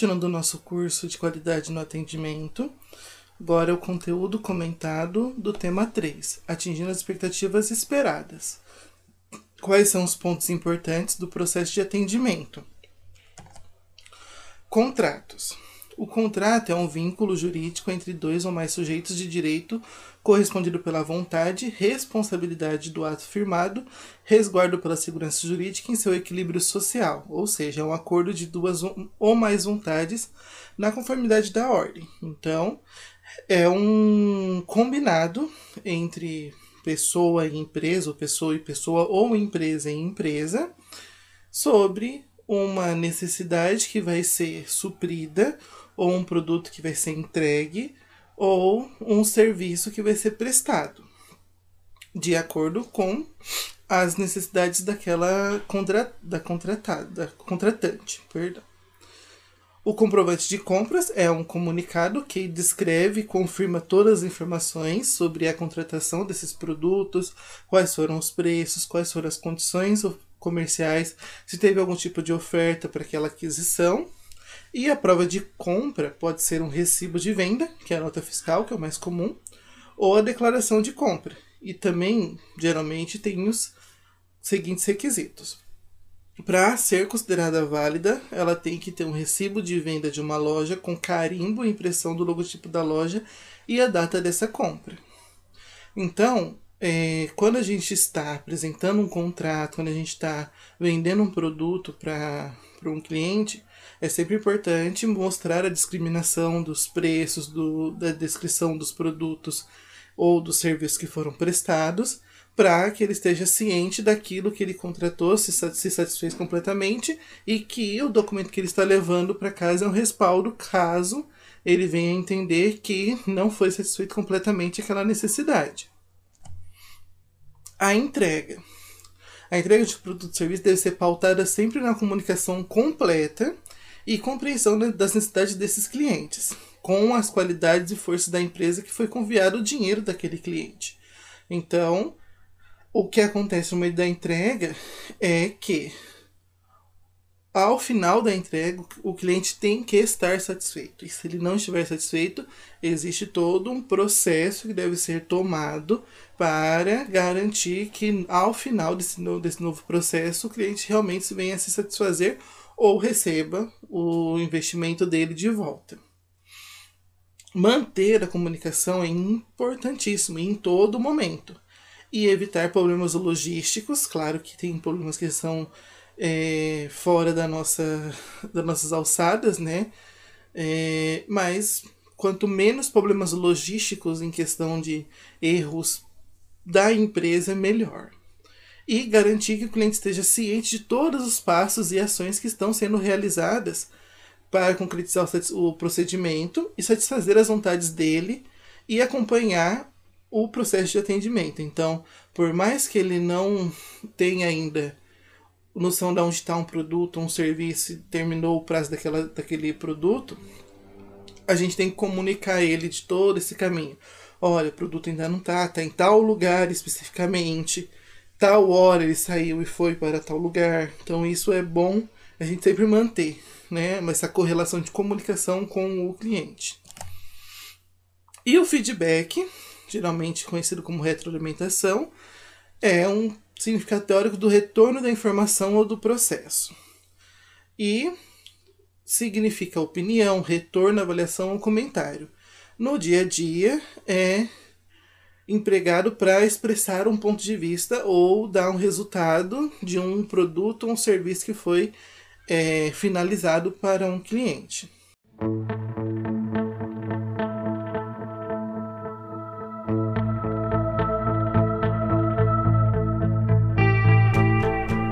continuando o nosso curso de qualidade no atendimento. Agora é o conteúdo comentado do tema 3, atingindo as expectativas esperadas. Quais são os pontos importantes do processo de atendimento? Contratos. O contrato é um vínculo jurídico entre dois ou mais sujeitos de direito correspondido pela vontade, responsabilidade do ato firmado, resguardo pela segurança jurídica em seu equilíbrio social, ou seja, é um acordo de duas ou mais vontades na conformidade da ordem. Então, é um combinado entre pessoa e empresa, ou pessoa e pessoa, ou empresa e empresa, sobre uma necessidade que vai ser suprida ou um produto que vai ser entregue, ou um serviço que vai ser prestado, de acordo com as necessidades daquela contra, da contratada, da contratante, perdão. O comprovante de compras é um comunicado que descreve e confirma todas as informações sobre a contratação desses produtos, quais foram os preços, quais foram as condições comerciais, se teve algum tipo de oferta para aquela aquisição e a prova de compra pode ser um recibo de venda, que é a nota fiscal, que é o mais comum, ou a declaração de compra. E também, geralmente, tem os seguintes requisitos. Para ser considerada válida, ela tem que ter um recibo de venda de uma loja com carimbo e impressão do logotipo da loja e a data dessa compra. Então, é, quando a gente está apresentando um contrato, quando a gente está vendendo um produto para um cliente, é sempre importante mostrar a discriminação dos preços, do, da descrição dos produtos ou dos serviços que foram prestados, para que ele esteja ciente daquilo que ele contratou, se, se satisfez completamente e que o documento que ele está levando para casa é um respaldo caso ele venha entender que não foi satisfeito completamente aquela necessidade. A entrega. A entrega de produto e serviço deve ser pautada sempre na comunicação completa e compreensão das necessidades desses clientes, com as qualidades e forças da empresa que foi confiado o dinheiro daquele cliente. Então, o que acontece no meio da entrega é que ao final da entrega, o cliente tem que estar satisfeito. E se ele não estiver satisfeito, existe todo um processo que deve ser tomado para garantir que ao final desse novo, desse novo processo, o cliente realmente venha a se satisfazer ou receba o investimento dele de volta. Manter a comunicação é importantíssimo em todo momento e evitar problemas logísticos. Claro que tem problemas que são é, fora da nossa, das nossas alçadas, né? É, mas quanto menos problemas logísticos em questão de erros da empresa, melhor e garantir que o cliente esteja ciente de todos os passos e ações que estão sendo realizadas para concretizar o procedimento e satisfazer as vontades dele e acompanhar o processo de atendimento. Então, por mais que ele não tenha ainda noção de onde está um produto, um serviço, terminou o prazo daquela, daquele produto, a gente tem que comunicar ele de todo esse caminho. Olha, o produto ainda não está, está em tal lugar especificamente tal hora ele saiu e foi para tal lugar. Então isso é bom a gente sempre manter, né? Essa correlação de comunicação com o cliente. E o feedback, geralmente conhecido como retroalimentação, é um significado teórico do retorno da informação ou do processo. E significa opinião, retorno, avaliação ou comentário. No dia a dia é empregado para expressar um ponto de vista ou dar um resultado de um produto ou um serviço que foi é, finalizado para um cliente.